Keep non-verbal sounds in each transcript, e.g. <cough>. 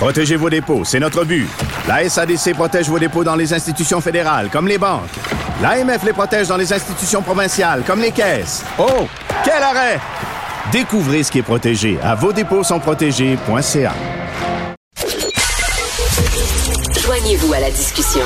Protégez vos dépôts, c'est notre but. La SADC protège vos dépôts dans les institutions fédérales, comme les banques. L'AMF les protège dans les institutions provinciales, comme les caisses. Oh, quel arrêt! Découvrez ce qui est protégé à vos dépôts sont protégés.ca. Joignez-vous à la discussion.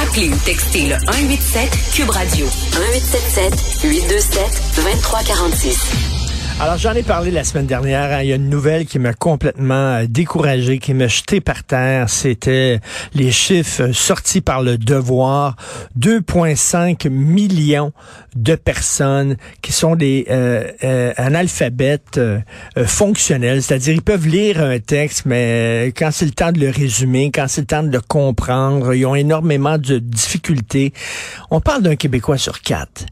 Appelez ou textez le 187 Cube Radio 1877 827 2346. Alors, j'en ai parlé la semaine dernière. hein. Il y a une nouvelle qui m'a complètement euh, découragé, qui m'a jeté par terre. C'était les chiffres euh, sortis par le Devoir. 2,5 millions de personnes qui sont des euh, euh, analphabètes euh, fonctionnels, c'est-à-dire ils peuvent lire un texte, mais quand c'est le temps de le résumer, quand c'est le temps de le comprendre, ils ont énormément de difficultés. On parle d'un Québécois sur quatre.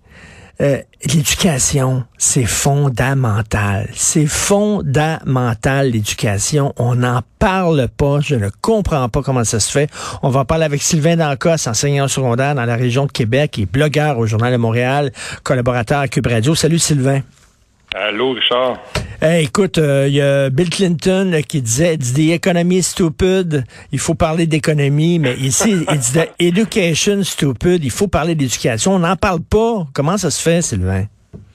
Euh, l'éducation, c'est fondamental. C'est fondamental, l'éducation. On n'en parle pas. Je ne comprends pas comment ça se fait. On va en parler avec Sylvain Dancos, enseignant secondaire dans la région de Québec et blogueur au Journal de Montréal, collaborateur à Cube Radio. Salut Sylvain. Allô, Richard? Écoute, il y a Bill Clinton là, qui disait, the economy stupid. Il faut parler d'économie, mais ici, il dit the education stupid. Il faut parler d'éducation. On n'en parle pas. Comment ça se fait, Sylvain?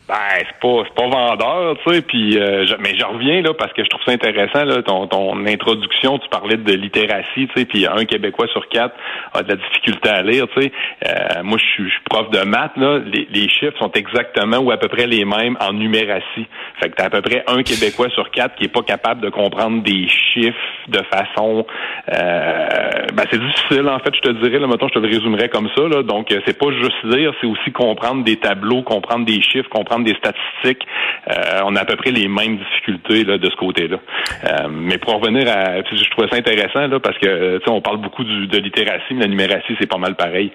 Ben, c'est pas pas vendeur, tu sais, puis euh, je- mais je reviens là parce que je trouve ça intéressant là ton ton introduction, tu parlais de littératie, tu sais, puis un Québécois sur quatre a de la difficulté à lire, tu sais. Euh, moi je suis prof de maths là, les, les chiffres sont exactement ou à peu près les mêmes en numératie. Fait que t'as à peu près un Québécois sur quatre qui est pas capable de comprendre des chiffres de façon euh, ben c'est difficile en fait, je te dirais là mettons je te le résumerais comme ça là. Donc euh, c'est pas juste lire, c'est aussi comprendre des tableaux, comprendre des chiffres, comprendre des statistiques. Euh, on a à peu près les mêmes difficultés là, de ce côté-là. Euh, mais pour revenir à, je trouvais ça intéressant là parce que on parle beaucoup du, de littératie, mais la numératie c'est pas mal pareil.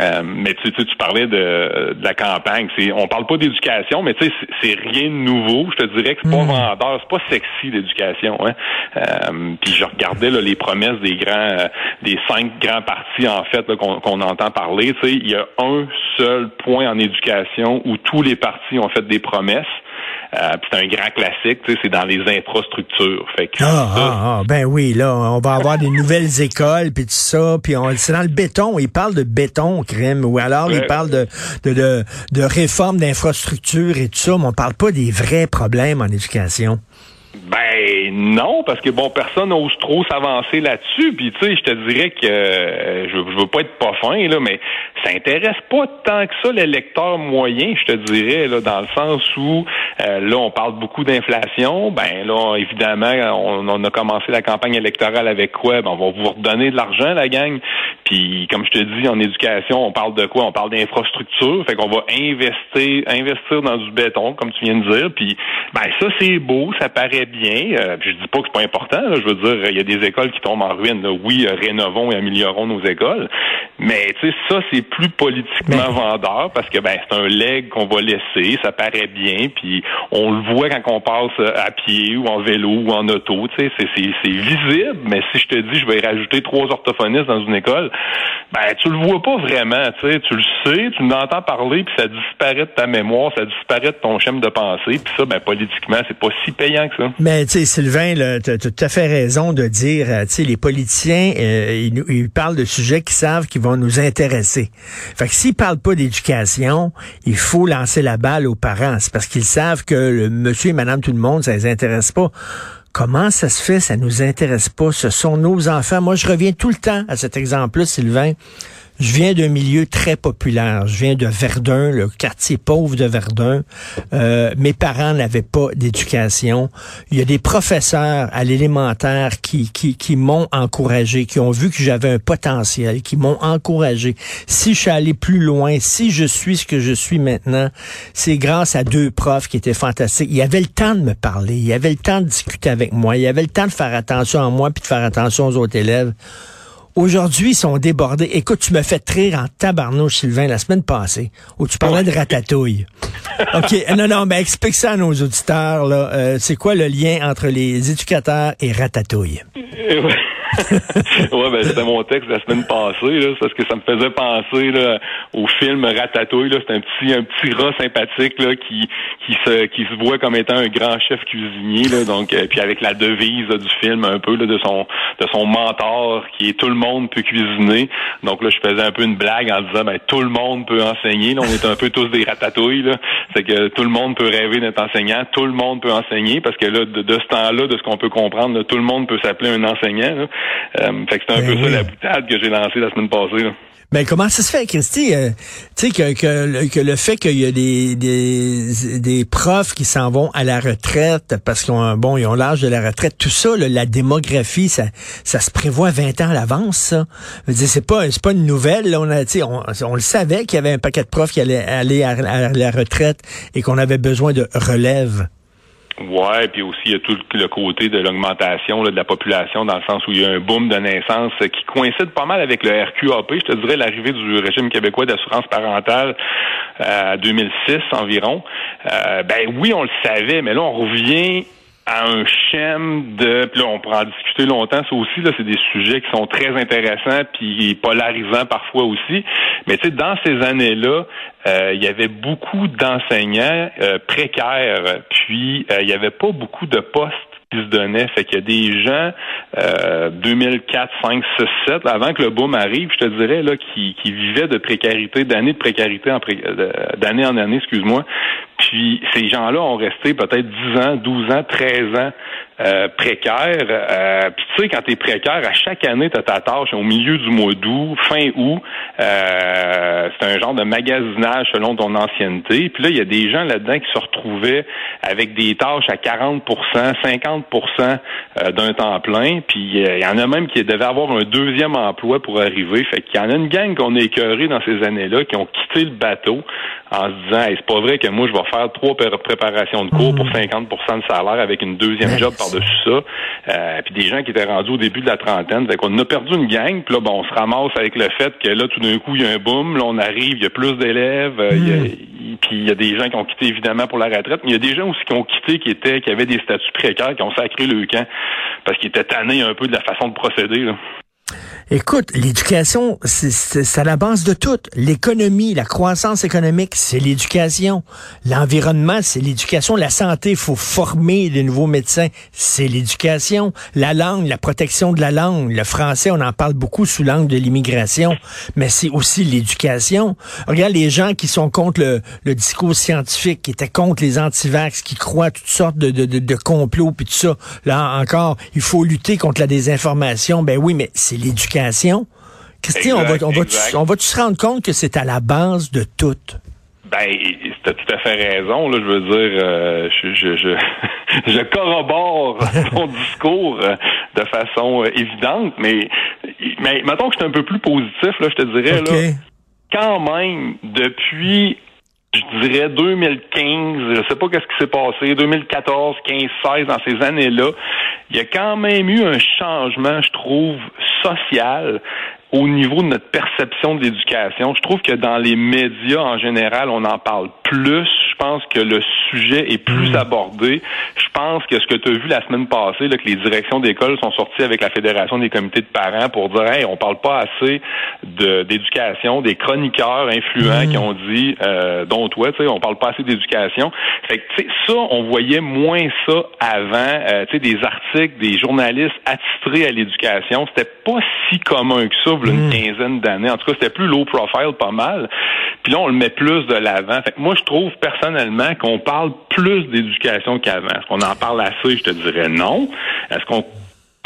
Euh, mais tu, parlais de, de la campagne, c'est on parle pas d'éducation, mais tu sais c'est- rien de nouveau. Je te dirais que c'est pas vendeur, c'est pas sexy l'éducation. Hein? Puis je regardais là, les promesses des grands, des cinq grands partis en fait qu'on qu'on entend parler. Tu sais, il y a un seul point en éducation où tous les partis ont fait des promesses. Euh, c'est un grand classique, tu sais, c'est dans les infrastructures. Fait que Ah, ça, ah, ah, ben oui, là, on va avoir des nouvelles <laughs> écoles, puis tout ça, puis on- c'est dans le béton. Il parle de béton, crème, ou alors il Ouais. parle de, de, de, de réforme d'infrastructures et tout ça, mais on parle pas des vrais problèmes en éducation. Ben non, parce que bon, personne n'ose trop s'avancer là-dessus. Puis tu sais, je te dirais que euh, je, je veux pas être pas fin là, mais ça intéresse pas tant que ça les lecteurs moyens, je te dirais là, dans le sens où euh, là on parle beaucoup d'inflation. Ben là, évidemment, on, on a commencé la campagne électorale avec quoi? Ben on va vous redonner de l'argent, la gang. Puis comme je te dis, en éducation, on parle de quoi? On parle d'infrastructure. Fait qu'on va investir, investir dans du béton, comme tu viens de dire. Puis ben ça c'est beau, ça paraît bien. Euh, je dis pas que c'est pas important. là. Je veux dire, il y a des écoles qui tombent en ruine. là. Oui, euh, rénovons et améliorons nos écoles. Mais tu sais, ça c'est plus politiquement vendeur parce que ben c'est un leg qu'on va laisser. Ça paraît bien. Puis on le voit quand on passe euh, à pied ou en vélo ou en auto. Tu sais, c'est c'est c'est visible. Mais si je te dis, je vais y rajouter trois orthophonistes dans une école, ben tu le vois pas vraiment. Tu sais, tu le sais, tu l'entends parler, puis ça disparaît de ta mémoire, ça disparaît de ton schéma de pensée. Puis ça, ben politiquement, c'est pas si payant que ça. Mais tu sais, Sylvain, tu as tout à fait raison de dire, euh, tu sais, les politiciens, euh, ils, parlent de sujets qu'ils savent qui vont nous intéresser. Fait que s'ils parlent pas d'éducation, il faut lancer la balle aux parents. C'est parce qu'ils savent que le monsieur et madame tout le monde, ça les intéresse pas. Comment ça se fait, ça nous intéresse pas? Ce sont nos enfants. Moi, je reviens tout le temps à cet exemple-là, Sylvain. Je viens d'un milieu très populaire. Je viens de Verdun, le quartier pauvre de Verdun. Euh, mes parents n'avaient pas d'éducation. Il y a des professeurs à l'élémentaire qui, qui, qui m'ont encouragé, qui ont vu que j'avais un potentiel, qui m'ont encouragé. Si je suis allé plus loin, si je suis ce que je suis maintenant, c'est grâce à deux profs qui étaient fantastiques. Il y avait le temps de me parler, il y avait le temps de discuter avec moi, il y avait le temps de faire attention à moi puis de faire attention aux autres élèves. Aujourd'hui, ils sont débordés. Écoute, tu me fais rire en tabarnouche, Sylvain, la semaine passée, où tu parlais de ratatouille. OK, non, non, mais explique ça à nos auditeurs. là. Euh, c'est quoi le lien entre les éducateurs et ratatouille? Ouais, ben c'était mon texte la semaine passée, là, parce que ça me faisait penser là, au film Ratatouille. Là, c'est un petit un petit rat sympathique là, qui qui se qui se voit comme étant un grand chef cuisinier. Là, donc euh, puis avec la devise du film un peu là, de son de son mentor qui est tout le monde peut cuisiner. Donc là, je faisais un peu une blague en disant ben tout le monde peut enseigner. Là, on est un peu tous des ratatouilles. Là. C'est que tout le monde peut rêver d'être enseignant, tout le monde peut enseigner parce que là, de, de ce temps-là, de ce qu'on peut comprendre, tout le monde peut s'appeler un enseignant. Là. Euh, fait que c'est un Ben peu oui. ça la boutade que j'ai lancée la semaine passée. Là. Mais comment ça se fait, Christy? euh, tu sais, que, que, le- que le fait qu'il y a des, des, des profs qui s'en vont à la retraite parce qu'ils ont, bon, ils ont l'âge de la retraite, tout ça, là, la démographie, ça, ça se prévoit 20 ans à l'avance, ça. C'est pas, c'est pas une nouvelle, là. On a, tu sais, on, on le savait qu'il y avait un paquet de profs qui allaient aller à, à la retraite et qu'on avait besoin de relève. Ouais, puis aussi il y a tout le côté de l'augmentation de la population dans le sens où il y a un boom de naissance euh, qui coïncide pas mal avec le RQAP. Je te dirais l'arrivée du régime québécois d'assurance parentale euh, à 2006 environ. Euh, ben oui, on le savait, mais là on revient à un schème de puis là on pourra en discuter longtemps ça aussi là c'est des sujets qui sont très intéressants puis polarisants parfois aussi mais tu sais dans ces années là il y avait beaucoup d'enseignants euh, précaires puis euh, il y avait pas beaucoup de postes qui se donnaient. Fait qu'il y a des gens, euh, 2004, 5, 6, 7, là, avant que le boom arrive, je te dirais, là, qui, qui vivaient de précarité, d'années de précarité, en pré- d'année en année, excuse-moi. Puis ces gens-là ont resté peut-être 10 ans, 12 ans, 13 ans euh, précaires. Euh, puis tu sais, quand tu es précaire, à chaque année, tu as ta tâche au milieu du mois d'août, fin août. Euh, c'est un genre de magasinage selon ton ancienneté. Puis là, il y a des gens là-dedans qui se retrouvaient avec des tâches à 40% 50% euh, d'un temps plein. Puis euh, il y en a même qui devaient avoir un deuxième emploi pour arriver. Fait qu'il y en a une gang qu'on a écœuré dans ces années-là qui ont quitté le bateau en se disant hey, c'est pas vrai que moi je vais faire trois pré- préparations de cours pour 50% de salaire avec une deuxième job par-dessus ça. Euh, puis des gens qui étaient rendus au début de la trentaine. Fait qu'on a perdu une gang, puis là, bon, on se ramasse avec le fait que là, tout d'un coup, il y a un boom, là, on arrive, il y a plus d'élèves, euh, il y a- il- puis il y a des gens qui ont quitté évidemment pour la retraite, mais il y a des gens aussi qui ont quitté, qui étaient, qui avaient des statuts précaires, qui ont sacré le camp parce qu'ils étaient tannés un peu de la façon de procéder. Là. Écoute, l'éducation, c'est- à la base de tout. L'économie, la croissance économique, c'est l'éducation. L'environnement, c'est l'éducation. La santé, il faut former de nouveaux médecins, c'est l'éducation. La langue, la protection de la langue. Le français, on en parle beaucoup sous l'angle de l'immigration, mais c'est aussi l'éducation. Regarde les gens qui sont contre le, le discours scientifique, qui étaient contre les antivax, qui croient à toutes sortes de, de, de, de complots, puis tout ça. Là encore, il faut lutter contre la désinformation. Ben oui, mais c'est l'éducation. Christian, on va, on va, exact. on va se rendre compte que c'est à la base de tout? Ben, t'as tout à fait raison. Là, je veux dire, euh, je, je, je, <laughs> je corrobore <laughs> ton discours euh, de façon euh, évidente, mais, mais mettons que je suis un peu plus positif, là, je te dirais, là, quand même, depuis, je dirais 2015, je sais pas qu'est-ce qui s'est passé, 2014, 15, 16, dans ces années-là, il y a quand même eu un changement, je trouve, social au niveau de notre perception de l'éducation. Je trouve que dans les médias en général, on en parle plus. Je pense que le sujet est plus abordé. Je pense que ce que tu as vu la semaine passée, là, que les directions d'école sont sorties avec la Fédération des comités de parents pour dire hey, on parle pas assez de- d'éducation, des chroniqueurs influents qui ont dit euh, dont toi, tu sais, on parle pas assez d'éducation. Fait que tu sais, ça, on voyait moins ça avant. Euh, tu sais, des articles, des journalistes attitrés à l'éducation, c'était pas si commun que ça, une quinzaine d'années. En tout cas, c'était plus low profile, pas mal. Puis là, on le met plus de l'avant. Fait que moi, je trouve personnellement qu'on parle plus d'éducation qu'avant. Est-ce qu'on en parle assez? Je te dirais non. Est-ce qu'on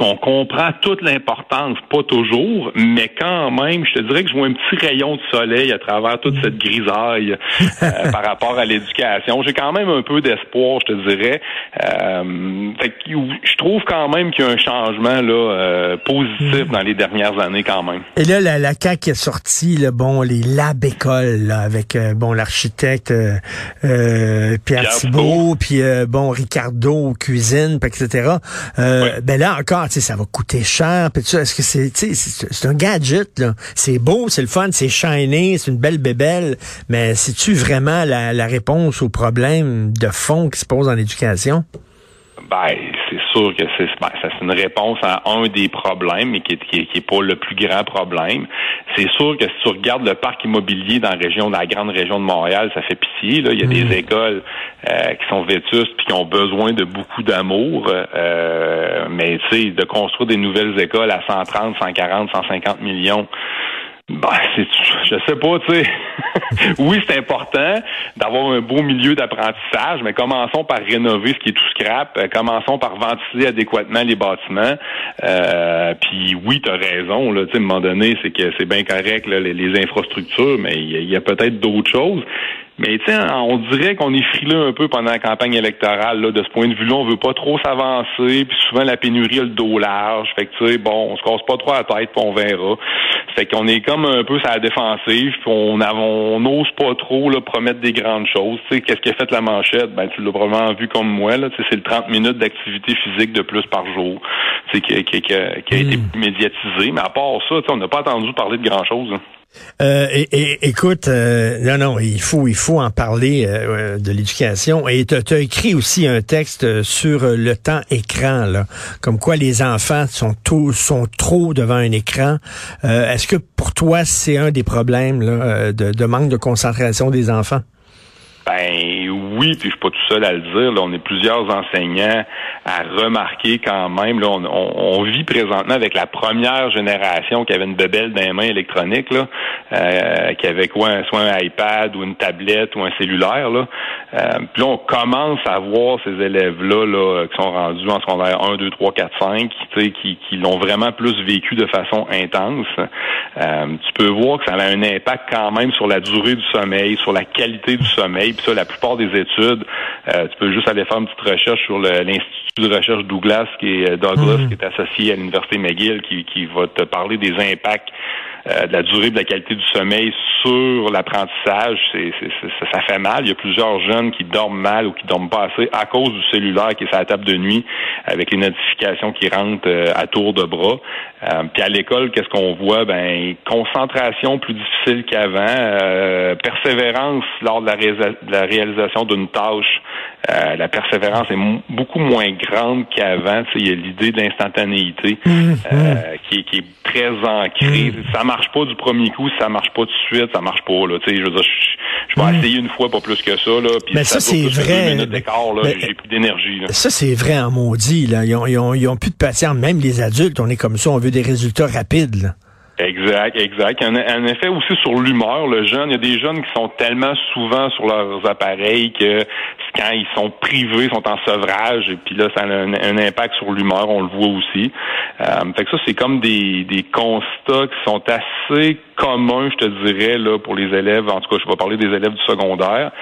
qu'on comprend toute l'importance, pas toujours, mais quand même, je te dirais que je vois un petit rayon de soleil à travers toute cette grisaille euh, <laughs> par rapport à l'éducation. J'ai quand même un peu d'espoir, je te dirais. Euh, je trouve quand même qu'il y a un changement là euh, positif dans les dernières années quand même. Et là, la, la CAQ a sorti le bon les lab écoles avec bon l'architecte Pierre, Thibault, puis bon Ricardo cuisine, etc. Ben là encore ça va coûter cher. Est-ce que c'est, c'est un gadget. C'est beau, c'est le fun, c'est shiny, c'est une belle bébelle, mais c'est-tu vraiment la, réponse au problème de fond qui se pose dans l'éducation? Ben, c'est sûr que c'est ben, c'est une réponse à un des problèmes, mais qui est, qui, pas le plus grand problème. C'est sûr que si tu regardes le parc immobilier dans la région, dans la grande région de Montréal, ça fait pitié. Là. Il y a des mm. écoles euh, qui sont vétustes puis qui ont besoin de beaucoup d'amour. Euh, mais tu sais, de construire des nouvelles écoles à 130, 140, 150 millions, ben, c'est, je sais pas, tu sais. <laughs> oui, c'est important d'avoir un beau milieu d'apprentissage, mais commençons par rénover ce qui est tout scrap. Euh, commençons par ventiler adéquatement les bâtiments. Euh, puis oui, tu as raison, là, tu sais, à un moment donné, c'est que c'est bien correct, les, infrastructures, mais il y a peut-être d'autres choses. Mais tiens, on dirait qu'on est frileux un peu pendant la campagne électorale. Là, de ce point de vue-là, on veut pas trop s'avancer. Puis souvent, la pénurie a le dos large. Fait que, tu sais, bon, on se casse pas trop la tête, puis on verra. Fait qu'on est comme un peu sur la défensive. Puis on n'ose pas trop là, promettre des grandes choses. Tu sais, qu'est-ce qui a fait la manchette? Ben, tu l'as probablement vu comme moi. Là, c'est le 30 minutes d'activité physique de plus par jour tu sais, qui, qui, qui, a, été hmm. médiatisé. Mais à part ça, on n'a pas entendu parler de grand-chose. Euh, écoute, euh, non, non, il faut, il faut en parler euh, de l'éducation. Et tu as, écrit aussi un texte sur le temps écran, comme quoi les enfants sont, sont trop devant un écran. Est-ce que pour toi, c'est un des problèmes de, de manque de concentration des enfants? Ben oui, puis je suis pas tout seul à le dire. Là, on est plusieurs enseignants à remarquer quand même. Là, on, vit présentement avec la première génération qui avait une bebelle dans les mains électroniques, là, euh, qui avait quoi, soit un iPad ou une tablette ou un cellulaire. Là. Euh, puis là, on commence à voir ces élèves-là là, qui sont rendus en secondaire 1, 2, 3, 4, 5, qui, qui l'ont vraiment plus vécu de façon intense. Euh, tu peux voir que ça a un impact quand même sur la durée du sommeil, sur la qualité du sommeil. Puis ça, la plupart des études, euh, tu peux juste aller faire une petite recherche sur l'Institut de recherche Douglas, qui est Douglas, mmh. qui est associé à l'Université McGill, qui, qui va te parler des impacts euh, de la durée de la qualité du sommeil sur l'apprentissage, c'est, ça fait mal. Il y a plusieurs jeunes qui dorment mal ou qui dorment pas assez à cause du cellulaire qui est sur la table de nuit avec les notifications qui rentrent euh, à tour de bras. Euh, puis à l'école, qu'est-ce qu'on voit? Ben concentration plus difficile qu'avant, persévérance lors de la, de la réalisation d'une tâche. La persévérance est beaucoup moins grande qu'avant. Il y a l'idée de l'instantanéité mmh, mmh. qui, qui, est très ancrée. Mmh. Ça marche pas du premier coup, ça marche pas tout de suite, ça marche pas. Là. Tu sais, je veux dire, je, vais hmm. essayer une fois, pas plus que ça. Là, puis mais ça, c'est vrai. j'ai plus d'énergie. Ça, c'est vrai en maudit. Là. Ils, ont, ils, ont, ils ont plus de patience. Même les adultes, on est comme ça, on veut des résultats rapides. Là. Exact, exact. Un, un, effet aussi sur l'humeur. Le jeune, il y a des jeunes qui sont tellement souvent sur leurs appareils que quand ils sont privés, sont en sevrage, et puis là, ça a un, impact sur l'humeur, on le voit aussi. Euh, fait que ça, c'est comme des, des constats qui sont assez communs, je te dirais, là, pour les élèves. En tout cas, je vais parler des élèves du secondaire.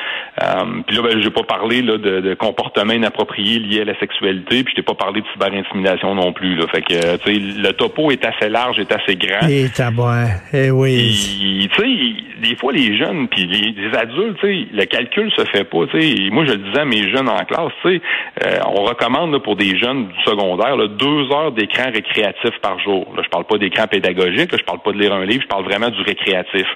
Euh, puis là, ben, je vais pas parler là, de, de comportements inappropriés liés à la sexualité, puis je t'ai pas parlé de cyberintimidation non plus. Là. Fait que, tu sais, le topo est assez large, est assez grand. Et eh oui. Tu sais, des fois, les jeunes, puis les, adultes, tu sais, le calcul se fait pas, tu sais. Moi, je le disais à mes jeunes en classe, tu sais, euh, on recommande pour des jeunes du secondaire deux heures d'écran récréatif par jour. Là, je parle pas d'écran pédagogique, là, je parle pas de lire un livre, je parle vraiment du récréatif.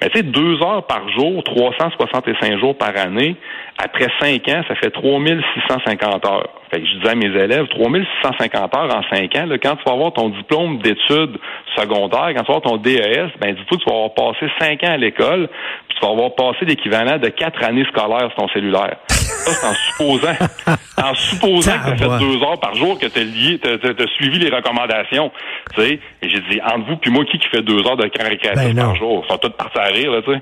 Mais tu sais, deux heures par jour, 365 jours par année, après cinq ans, ça fait 3650 heures. Fait que je disais à mes élèves, 3650 heures en cinq ans, là, quand tu vas avoir ton diplôme d'études secondaires, quand tu vas avoir ton DES, ben dis-toi que tu vas avoir passé cinq ans à l'école, puis tu vas avoir passé l'équivalent de quatre années scolaires sur ton cellulaire. Ça, c'est en supposant, <laughs> en supposant que tu as fait deux heures par jour, que tu as, lié, t'as, suivi les recommandations. Tu sais, et j'ai dit, entre vous puis moi, qui qui fait deux heures de camp récréatif ben par jour? Ils sont tous partis à rire, là, tu sais.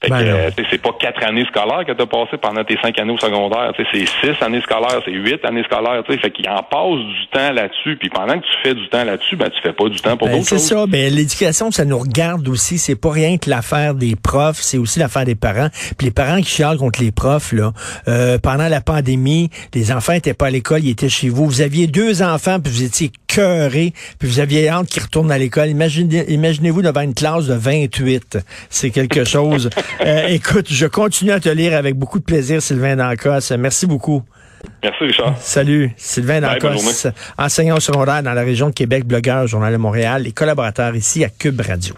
Fait Ben euh, c'est pas quatre années scolaires que tu as passé pendant tes cinq années au secondaire. C'est six années scolaires, c'est huit années scolaires. tu sais. Fait qu'il en passe du temps là-dessus. Puis pendant que tu fais du temps là-dessus, ben tu fais pas du temps pour Ben, d'autres c'est choses. ça. Ben, l'éducation, ça nous regarde aussi. C'est pas rien que l'affaire des profs, c'est aussi l'affaire des parents. Puis les parents qui chialent contre les profs, là, euh, pendant la pandémie, les enfants étaient pas à l'école, ils étaient chez vous. Vous aviez deux enfants, puis vous étiez cœurés, puis vous aviez hâte qu'ils retournent à l'école. Imaginez, imaginez-vous devant une classe de 28. C'est quelque chose. <laughs> Euh, écoute, je continue à te lire avec beaucoup de plaisir, Sylvain Dancos. Merci beaucoup. Merci, Richard. Salut, Sylvain Bye, bonne Dancos, enseignant secondaire dans la région de Québec, blogueur, Journal de Montréal et collaborateur ici à Cube Radio.